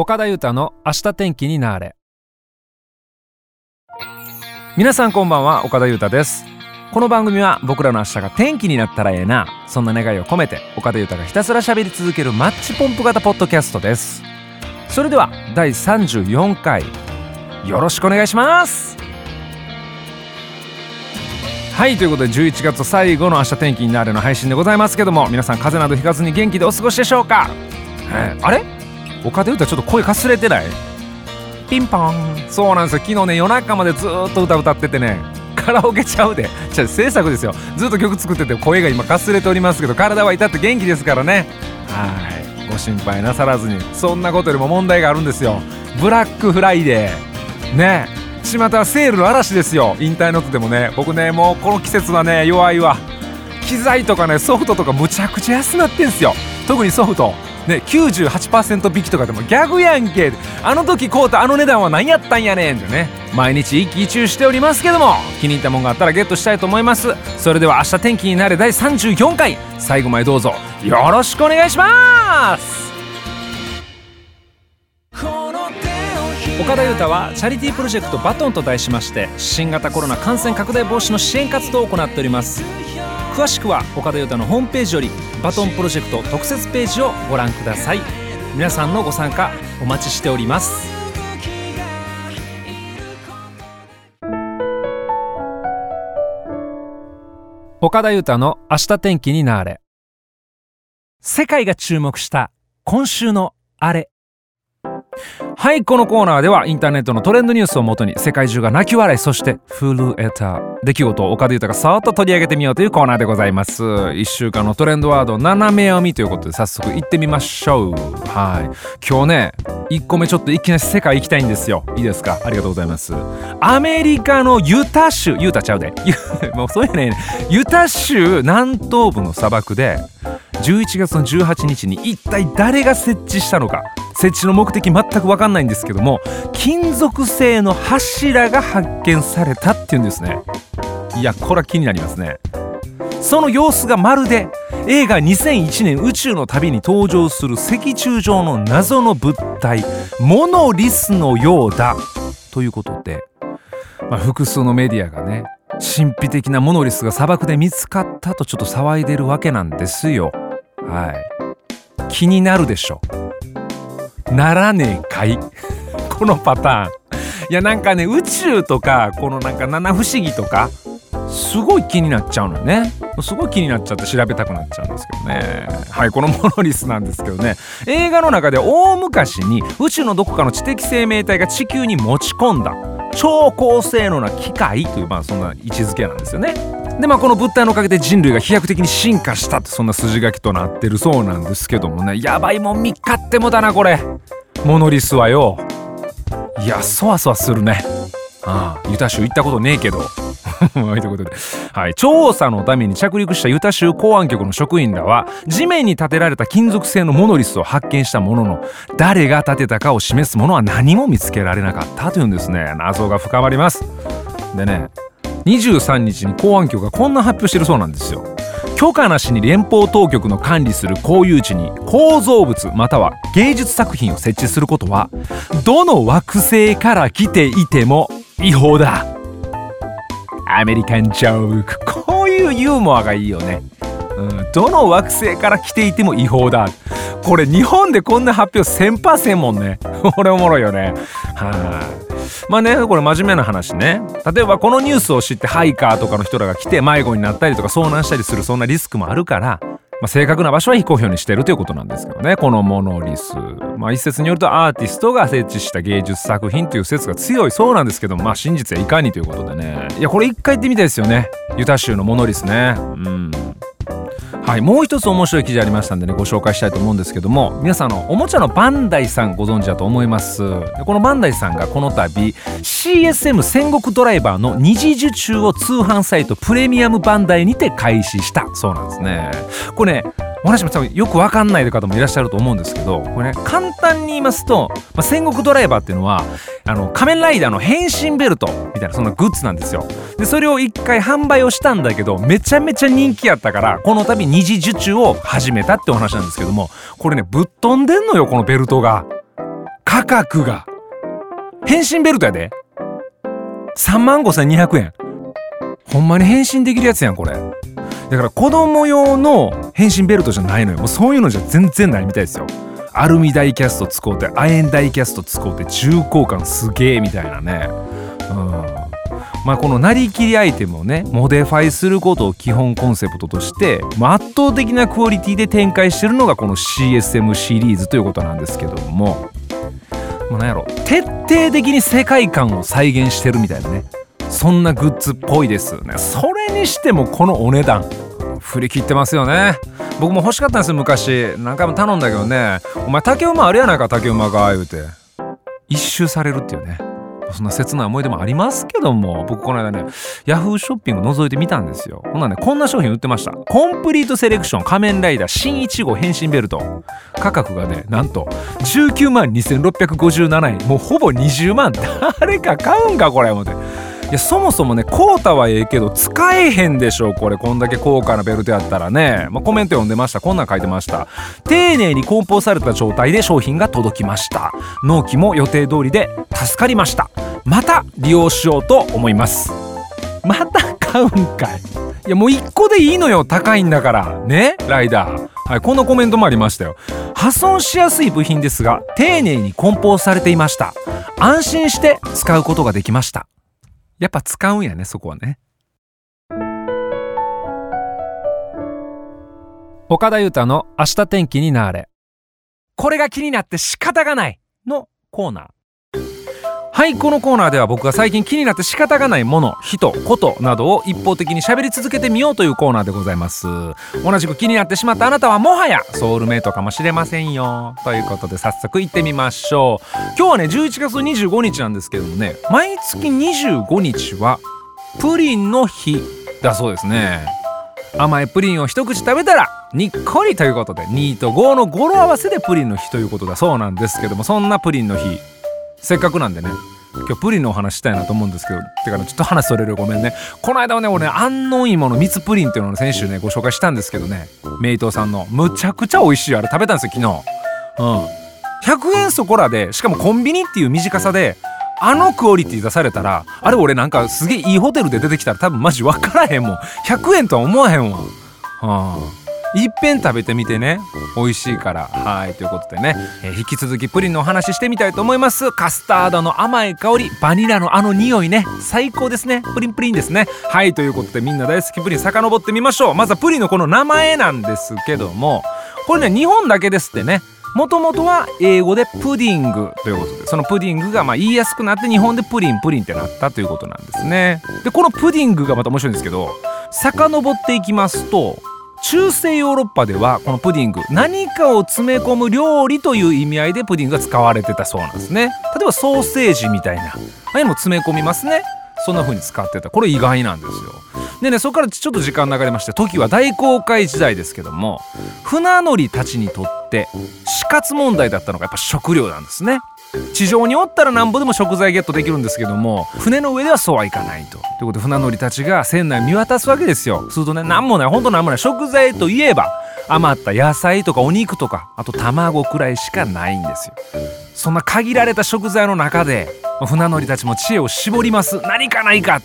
岡田裕太の明日天気になれ。皆さんこんばんは岡田裕太です。この番組は僕らの明日が天気になったらええなそんな願いを込めて岡田裕太がひたすら喋り続けるマッチポンプ型ポッドキャストです。それでは第34回よろしくお願いします。はいということで11月最後の明日天気になるの配信でございますけども皆さん風邪などひかずに元気でお過ごしでしょうか、えーあれ？岡田裕太ちょっと声かすれてない？ピンポン。そうなんですよ。昨日ね夜中までずーっと歌歌っててね カラオケちゃうで。じゃあ制作ですよ。ずっと曲作ってて声が今かすれておりますけど体は至って元気ですからね。はい。ご心配なさらずに。そんなことよりも問題があるんですよ。ブラックフライデー。ね。巷はセールの嵐ですよ。インターネットでもね。僕ねもうこの季節はね弱いわ。機材とかねソフトとかむちゃくちゃ安なってんすよ。特にソフトね98%引きとかでもギャグやんけ。あの時買うたあの値段は何やったんやねん。ってね毎日一喜一憂しておりますけども気に入ったもんがあったらゲットしたいと思います。それでは明日天気になれ第34回。最後までどうぞ。よろしくお願いします。岡田裕太はチャリティープロジェクトバトンと題しまして新型コロナ感染拡大防止の支援活動を行っております。詳しくは岡田裕太のホームページよりバトンプロジェクト特設ページをご覧ください。皆さんのご参加お待ちしております。岡田裕太の明日天気になれ。世界が注目した今週のあれ。はいこのコーナーではインターネットのトレンドニュースをもとに世界中が泣き笑いそして震えた出来事を岡田裕太がさーっと取り上げてみようというコーナーでございます。1週間のトレンドワード斜め読みということで早速行ってみましょう。はい。今日ね1個目ちょっといきなり世界行きたいんですよ。いいですか？ありがとうございます。アメリカのユタ州ユタちゃうでもうそうやねユタ州南東部の砂漠で11月の18日に一体誰が設置したのか。設置の目的全く分かんないんですけども金属製の柱が発見されたっていうんですね。いやこれは気になりますね。その様子がまるで映画2001年宇宙の旅に登場する石柱状の謎の物体モノリスのようだということで、まあ、複数のメディアがね神秘的なモノリスが砂漠で見つかったとちょっと騒いでるわけなんですよ。はい。気になるでしょ。ならねえかい。このパターン。いやなんかね宇宙とかこのなんか七不思議とかすごい気になっちゃうのね。すごい気になっちゃって調べたくなっちゃうんですけどね。はいこのモノリスなんですけどね。映画の中で大昔に宇宙のどこかの知的生命体が地球に持ち込んだ。超高性能な機械というまあそんな位置づけなんですよね。でまあこの物体のおかげで人類が飛躍的に進化したってそんな筋書きとなってるそうなんですけどもね。やばいもん見っかってもだなこれ。モノリスはよ。いやそわそわするね。ああユタ州行ったことねえけど。ということで、はい、調査のために着陸したユタ州公安局の職員らは地面に建てられた金属製のモノリスを発見したものの誰が建てたかを示すものは何も見つけられなかったというんですね。謎が深まります。でね23日に公安局がこんな発表してるそうなんですよ。許可なしに連邦当局の管理する公有地に構造物または芸術作品を設置することはどの惑星から来ていても違法だ。アメリカンジョーク。こういうユーモアがいいよね、うん、どの惑星から来ていても違法だ。これ日本でこんな発表1000%もんね。これおもろいよね。はい。まあねこれ真面目な話ね。例えばこのニュースを知ってハイカーとかの人らが来て迷子になったりとか遭難したりするそんなリスクもあるからまあ、正確な場所は非公表にしてるということなんですけどねこのモノリス、まあ、一説によるとアーティストが設置した芸術作品という説が強いそうなんですけどまあ真実はいかにということでね。いやこれ一回行ってみたいですよね。ユタ州のモノリスね。うん。はいもう一つ面白い記事ありましたんでねご紹介したいと思うんですけども皆さんのおもちゃのバンダイさんご存知だと思います。このバンダイさんがこの度 CSM 戦国ドライバーの二次受注を通販サイトプレミアムバンダイにて開始した。そうなんですね。これねお話も多分よくわかんない方もいらっしゃると思うんですけどこれね簡単に言いますと、まあ、戦国ドライバーっていうのはあの仮面ライダーの変身ベルトみたいなそんなグッズなんですよ。でそれを一回販売をしたんだけどめちゃめちゃ人気やったからこの度二次受注を始めたってお話なんですけどもこれねぶっ飛んでんのよこのベルトが。価格が。変身ベルトやで。3万5200円。ほんまに変身できるやつやんこれ。だから子供用の変身ベルトじゃないのよ。もうそういうのじゃ全然ないみたいですよ。アルミダイキャスト使うて亜鉛ダイキャスト使うて重厚感すげえみたいなね。うん。まあ、このなりきりアイテムをねモデファイすることを基本コンセプトとして、まあ、圧倒的なクオリティで展開してるのがこの CSM シリーズということなんですけども、まあ、なんやろ。徹底的に世界観を再現してるみたいなね。そんなグッズっぽいですね。それにしてもこのお値段振り切ってますよね。僕も欲しかったんですよ昔。何回も頼んだけどね。お前竹馬あるやないか竹馬が言うて。一周されるっていうね。そんな切ない思い出もありますけども。僕この間ねヤフーショッピング覗いてみたんですよ。ほんなねこんな商品売ってました。コンプリートセレクション仮面ライダー新1号変身ベルト。価格がねなんと19万2657円。もうほぼ20万。誰か買うんかこれ思って。いやそもそもね買うたはええけど使えへんでしょこれ。こんだけ高価なベルトやったらね、まあ、コメント読んでました。こんなん書いてました。丁寧に梱包された状態で商品が届きました。納期も予定通りで助かりました。また利用しようと思います。また買うんかい。いやもう1個でいいのよ。高いんだから。ね？ライダー。はいこんなコメントもありましたよ。破損しやすい部品ですが丁寧に梱包されていました。安心して使うことができました。やっぱ使うんやねそこはね。岡田裕太の明日天気になれ。これが気になって仕方がないのコーナー。はいこのコーナーでは僕が最近気になって仕方がないもの人ことなどを一方的に喋り続けてみようというコーナーでございます。同じく気になってしまったあなたはもはやソウルメイトかもしれませんよ。ということで早速行ってみましょう。今日はね11月25日なんですけどもね毎月25日はプリンの日だそうですね。甘いプリンを一口食べたらにっこりということで2と5の語呂合わせでプリンの日ということだそうなんですけどもそんなプリンの日せっかくなんでね今日プリンのお話したいなと思うんですけどてかねちょっと話それるごめんね。この間はね俺ね安納芋の蜜プリンっていうのを先週ねご紹介したんですけどねメイトさんの。むちゃくちゃ美味しいあれ食べたんですよ昨日。うん。100円そこらでしかもコンビニっていう短さであのクオリティ出されたらあれ俺なんかすげえいいホテルで出てきたら多分マジ分からへんもん。100円とは思わへんわ、はあいっぺん食べてみてね。美味しいから。はいということでね、えー、引き続きプリンのお話してみたいと思います。カスタードの甘い香り。バニラのあの匂いね。最高ですね。プリンプリンですね。はいということでみんな大好きプリン遡ってみましょう。まずはプリンのこの名前なんですけども。これね日本だけですってね。もともとは英語でプディングということで。そのプディングがまあ言いやすくなって日本でプリンプリンってなったということなんですね。でこのプディングがまた面白いんですけど遡っていきますと中世ヨーロッパではこのプディング何かを詰め込む料理という意味合いでプディングが使われてたそうなんですね。例えばソーセージみたいな。ああいうのも詰め込みますね。そんな風に使ってた。これ意外なんですよ。でねそこからちょっと時間流れまして時は大航海時代ですけども船乗りたちにとって死活問題だったのがやっぱ食料なんですね。地上におったらなんぼでも食材ゲットできるんですけども船の上ではそうはいかないと。ということで船乗りたちが船内見渡すわけですよ。するとね何もない。ほんと何もない。食材といえば余った野菜とかお肉とかあと卵くらいしかないんですよ。そんな限られた食材の中で船乗りたちも知恵を絞ります。何かないか。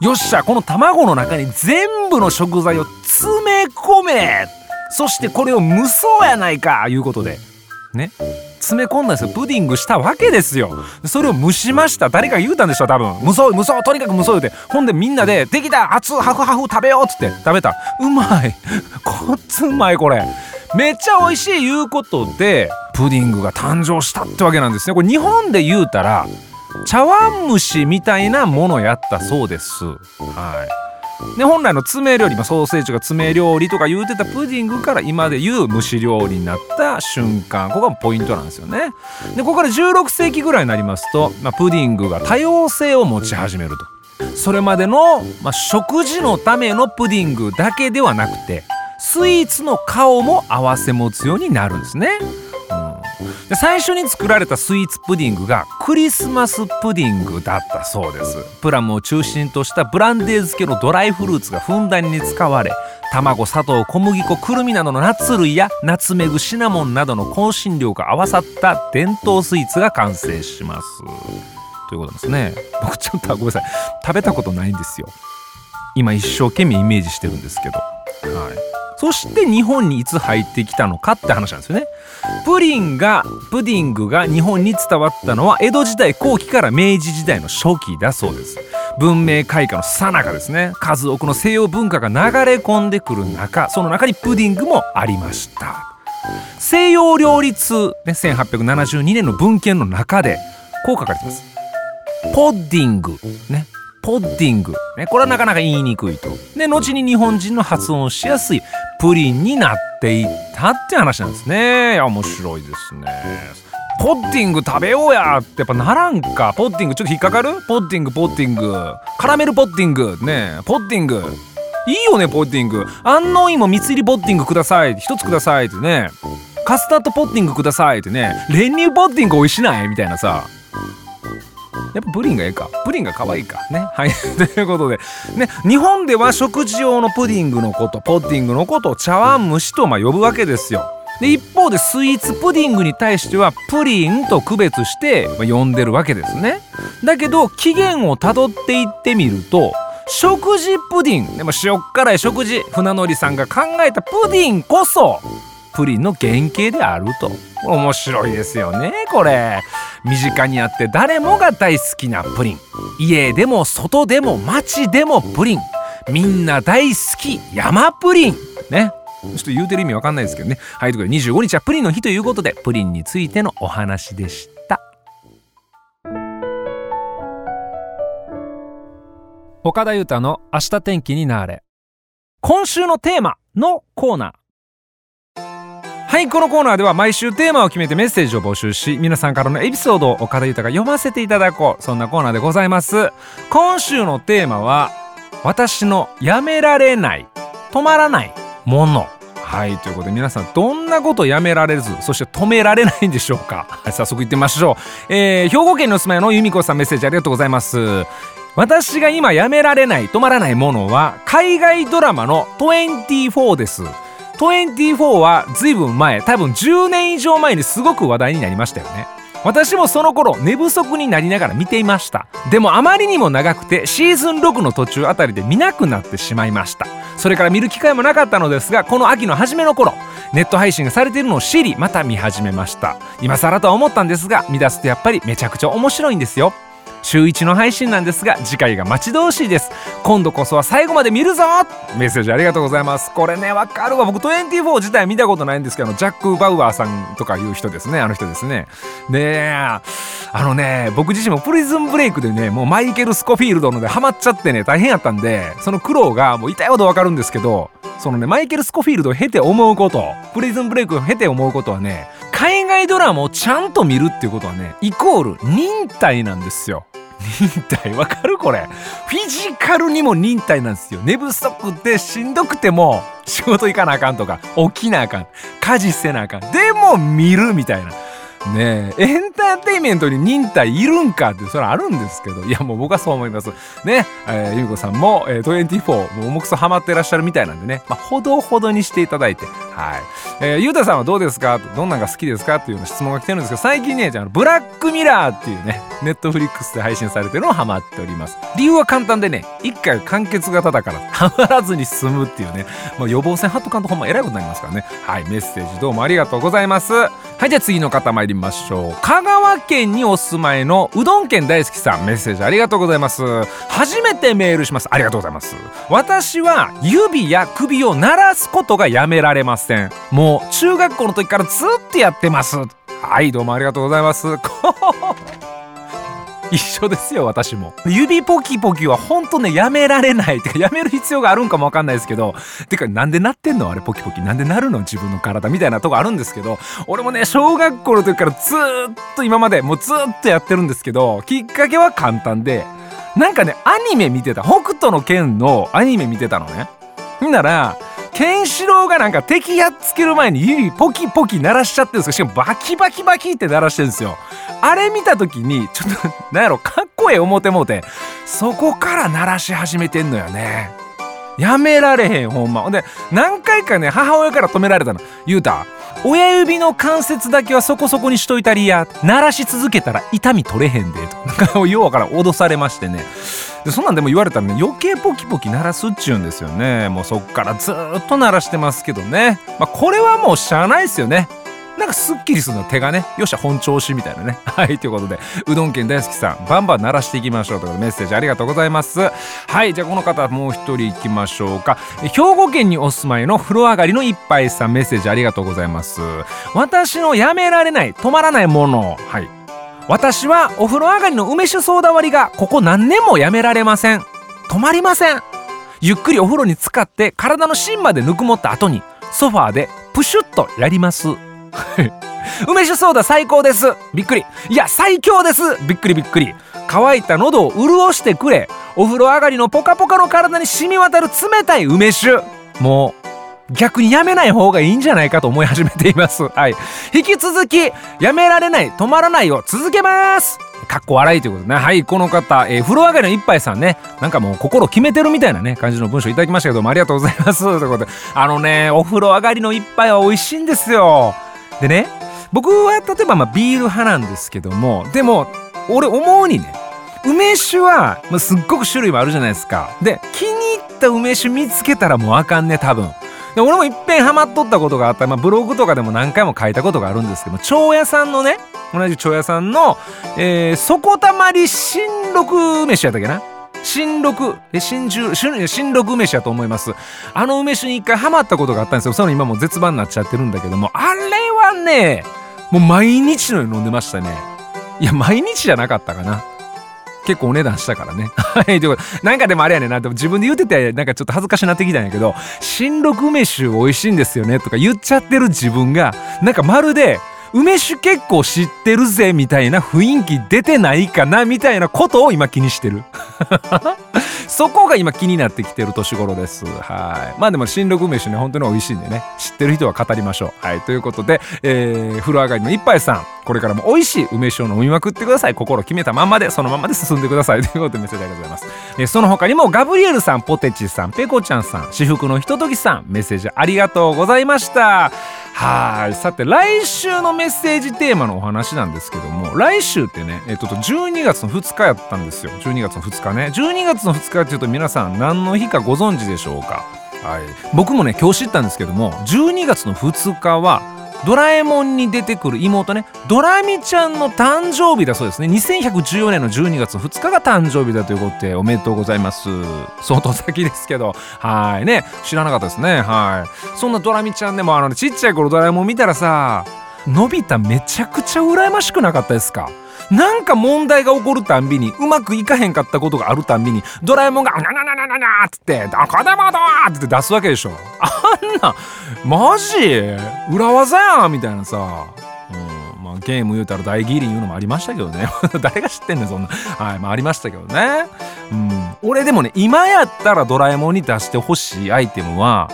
よっしゃこの卵の中に全部の食材を詰め込め。そしてこれを無双やないか。いうことで。ね。詰め込んだんですよ。プディングしたわけですよ。それを蒸しました。誰か言うたんでしょ多分。無双無双とにかく無双言うて。ほんでみんなで「できた熱ハフハフ食べよう」っつって。食べた。うまい。こっつうまいこれ。めっちゃ美味しいいうことでプディングが誕生したってわけなんですね。これ日本で言うたら茶碗蒸しみたいなものやったそうです。はい。で本来の詰め料理、まあ、ソーセージが詰め料理とか言うてたプディングから今で言う蒸し料理になった瞬間ここがポイントなんですよね。でここから16世紀ぐらいになりますと、まあ、プディングが多様性を持ち始めると。それまでの、まあ、食事のためのプディングだけではなくてスイーツの顔も併せ持つようになるんですね。で最初に作られたスイーツプディングがクリスマスプディングだったそうです。プラムを中心としたブランデー漬けのドライフルーツがふんだんに使われ卵砂糖小麦粉くるみなどのナッツ類やナツメグシナモンなどの香辛料が合わさった伝統スイーツが完成します。ということですね。僕ちょっとごめんなさい。食べたことないんですよ。今一生懸命イメージしてるんですけど。はい。そして日本にいつ入ってきたのかって話なんですよね。プリンがプディングが日本に伝わったのは江戸時代後期から明治時代の初期だそうです。文明開化の最中ですね。数多くの西洋文化が流れ込んでくる中その中にプディングもありました。西洋両立、ね、1872年の文献の中でこう書かれてます。ポッディングね。ポッディング、ね、これはなかなか言いにくいと。で後に日本人の発音をしやすいプリンになっていったって話なんですね。いや面白いですね。ポッディング食べようやってやっぱならんか。ポッディングちょっと引っかかる？ポッディングポッディング。カラメルポッディング。ねポッディング。いいよねポッディング。安納芋蜜入りポッディングください。一つくださいってね。カスタードポッディングくださいってね。練乳ポッディング美味しない？みたいなさ。やっぱプリンがええか。プリンが可愛いか。ね。はい。ということで。ね。日本では食事用のプディングのことポッディングのことを茶碗蒸しとま呼ぶわけですよ。で一方でスイーツプディングに対してはプリンと区別して呼んでるわけですね。だけど起源をたどっていってみると食事プディンでも塩辛い食事。船乗りさんが考えたプディンこそプリンの原型であると。面白いですよねこれ。身近にあって誰もが大好きなプリン。家でも外でも街でもプリン。みんな大好き山プリン。ね。ちょっと言うてる意味わかんないですけどね。はいということで25日はプリンの日ということでプリンについてのお話でした。岡田裕太の明日天気になれ。今週のテーマのコーナー。はいこのコーナーでは毎週テーマを決めてメッセージを募集し皆さんからのエピソードを岡田裕太が読ませていただこうそんなコーナーでございます。今週のテーマは私のやめられない止まらないもの。はいということで皆さんどんなことやめられずそして止められないんでしょうか、はい、早速いってみましょう、えー、兵庫県にお住まいの由美子さんメッセージありがとうございます。私が今やめられない止まらないものは海外ドラマの24です。24は随分前多分10年以上前にすごく話題になりました。よね私もその頃寝不足になりながら見ていました。でもあまりにも長くてシーズン6の途中あた。りで見なくなってしまいました。それから見る機会もなかった。のですがこの秋の初めの頃ネット配信がされているのを知りまた。見始めました。今更とは思った。んですが見出すとやっぱりめちゃくちゃ面白いんですよ週1の配信なんですが次回が待ち遠しいです。今度こそは最後まで見るぞ。メッセージありがとうございます。これねわかるわ。僕24自体見たことないんですけどジャック・バウアーさんとかいう人ですね。あの人ですね。であのね僕自身もプリズンブレイクでねもうマイケル・スコフィールドのでハマっちゃってね大変やったんでその苦労がもう痛いほどわかるんですけどそのねマイケル・スコフィールドを経て思うことプリズンブレイクを経て思うことはね海外ドラマをちゃんと見るっていうことはねイコール忍耐なんですよ。忍耐。わかるこれ。フィジカルにも忍耐なんですよ。寝不足でしんどくても仕事行かなあかんとか起きなあかん。家事せなあかん。でも見るみたいな。ねえエンターテインメントに忍耐いるんかってそれあるんですけど。いやもう僕はそう思います。ねえー、ゆみこさんも、えー、24もう重くそハマってらっしゃるみたいなんでね、まあ、ほどほどにしていただいて。はい、えー、ゆうたさんはどうですか？どんなんが好きですか？っていうような質問が来てるんですけど最近ねじゃあブラックミラーっていうねネットフリックスで配信されてるのをハマっております。理由は簡単でね一回完結型だからハマらずに済むっていうね、まあ、予防線貼っとかんとほんま偉いことになりますからね。はいメッセージどうもありがとうございます。はいじゃあ次の方参りましょう。香川県にお住まいのうどん県大好きさん。メッセージありがとうございます。初めてメールします。ありがとうございます。私は指や首を鳴らすことがやめられませんもう中学校の時からずっとやってます。はいどうもありがとうございます。一緒ですよ私も。指ポキポキはほんとねやめられない。てかやめる必要があるんかもわかんないですけど。てかなんでなってんの？あれポキポキ。なんでなるの？自分の体みたいなとこあるんですけど。俺もね小学校の時からずっと今までもうずっとやってるんですけどきっかけは簡単で。なんかねアニメ見てた。北斗の拳のアニメ見てたのね。んならケンシロウがなんか敵やっつける前に指ポキポキ鳴らしちゃってるんですよ。しかもバキバキバキって鳴らしてるんですよ。あれ見た時にちょっとなんやろかっこええ思てもうてそこから鳴らし始めてんのよね。やめられへんほんま。で何回かね母親から止められたの。言うた親指の関節だけはそこそこにしといたりや鳴らし続けたら痛み取れへんでとか。ようわから脅されましてね。でそんなんでも言われたらね余計ポキポキ鳴らすっちゅうんですよね。もうそっからずっと鳴らしてますけどね。まあこれはもうしゃあないですよね。なんかすっきりするの手がねよっしゃ本調子みたいなね。はいということでうどん県大好きさんバンバン鳴らしていきましょうということでメッセージありがとうございます。はいじゃあこの方もう一人いきましょうか。兵庫県にお住まいの風呂上がりの一杯さんメッセージありがとうございます。私のやめられない止まらないもの。はい。私はお風呂上がりの梅酒ソーダ割りがここ何年もやめられません。止まりません。ゆっくりお風呂に浸かって体の芯までぬくもった後にソファーでプシュッとやります。梅酒ソーダ最高です。びっくり。いや最強です。びっくりびっくり。乾いた喉を潤してくれ。お風呂上がりのポカポカの体に染み渡る冷たい梅酒。もう逆にやめない方がいいんじゃないかと思い始めています。はい。引き続きやめられない止まらないを続けます。かっこ笑いということね。はい。この方、えー、風呂上がりの一杯さんね。なんかもう心決めてるみたいなね感じの文章いただきましたけどもありがとうございます。ということで。あのねお風呂上がりの一杯は美味しいんですよ。でね僕は例えばまあビール派なんですけどもでも俺思うにね梅酒は、まあ、すっごく種類もあるじゃないですか。で気に入った梅酒見つけたらもうあかんね多分。で俺もいっぺんハマっとったことがあった、まあ、ブログとかでも何回も書いたことがあるんですけど長屋さんのね同じ長屋さんの、えー、底たまり新六梅酒やったっけな？新六え新十新六梅酒やと思いますあの梅酒に一回ハマったことがあったんですよその今もう絶版になっちゃってるんだけどもあれはねもう毎日のように飲んでましたねいや毎日じゃなかったかな結構お値段したからね。はい。ということで、なんかでもあれやねんな。でも自分で言ってて、なんかちょっと恥ずかしなってきたんやけど、新六梅酒美味しいんですよねとか言っちゃってる自分が、なんかまるで、梅酒結構知ってるぜみたいな雰囲気出てないかなみたいなことを今気にしてる。そこが今気になってきてる年頃です。はい。まあでも新緑梅酒ね本当に美味しいんでね知ってる人は語りましょう。はい。ということで、えー、風呂上がりの一杯さんこれからも美味しい梅酒を飲みまくってください。心決めたままでそのままで進んでください。ということでメッセージありがとうございます、えー、その他にもガブリエルさんポテチさんペコちゃんさん至福のひとときさんメッセージありがとうございました。はい。さて来週のメッセージテーマのお話なんですけども来週ってねえっと12月の2日やったんですよ。12月の2日ね。12月の2日っていうと皆さん何の日かご存知でしょうか？はい。僕もね今日知ったんですけども12月の2日はドラえもんに出てくる妹ね。ドラミちゃんの誕生日だそうですね。2114年の12月2日が誕生日だということでおめでとうございます。相当先ですけど。はいね。知らなかったですね。はい。そんなドラミちゃんでもあの、ね、ちっちゃい頃ドラえもん見たらさのび太めちゃくちゃ羨ましくなかったですか？なんか問題が起こるたんびにうまくいかへんかったことがあるたんびにドラえもんが「なななななな」っつって「どこでもどってって出すわけでしょ。んなマジ？裏技やんみたいなさ。うんまあ、ゲーム言うたら大義林言うのもありましたけどね。誰が知ってんねんそんな。はいまあありましたけどね。うん。俺でもね今やったらドラえもんに出してほしいアイテムは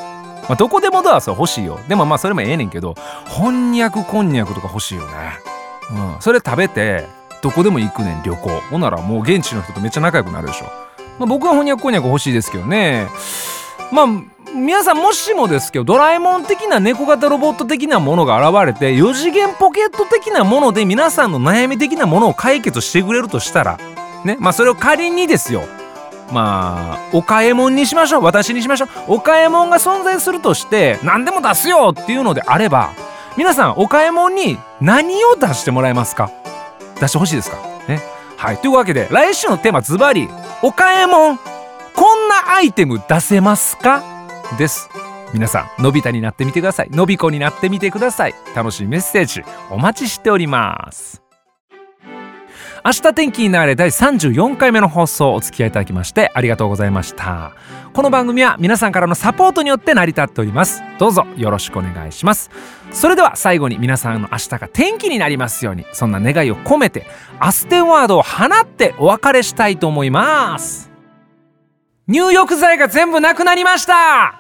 まあ、どこでもドアスは欲しいよ。でもまあそれもええねんけどこんにゃくこんにゃくとか欲しいよね。うん。それ食べてどこでも行くねん旅行。ほんならもう現地の人とめっちゃ仲良くなるでしょ、まあ、僕は翻訳こんにゃく欲しいですけどね。まあ皆さんもしもですけどドラえもん的な猫型ロボット的なものが現れて4次元ポケット的なもので皆さんの悩み的なものを解決してくれるとしたらねまあそれを仮にですよ。まあお買い物にしましょう。私にしましょう。お買い物が存在するとして何でも出すよっていうのであれば皆さんお買い物に何を出してもらえますか？出してほしいですか？ね。はい。というわけで来週のテーマズバリお買い物。こんなアイテム出せますか？です。皆さんのび太になってみてください。のびこになってみてください。楽しいメッセージお待ちしております。明日天気になれ第34回目の放送お付き合いいただきましてありがとうございました。この番組は皆さんからのサポートによって成り立っております。どうぞよろしくお願いします。それでは最後に皆さんの明日が天気になりますようにそんな願いを込めてアステンワードを放ってお別れしたいと思います。入浴剤が全部なくなりました。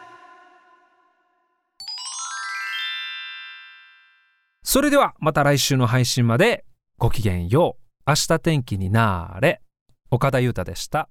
それではまた来週の配信までごきげんよう明日天気になれ岡田裕太でした。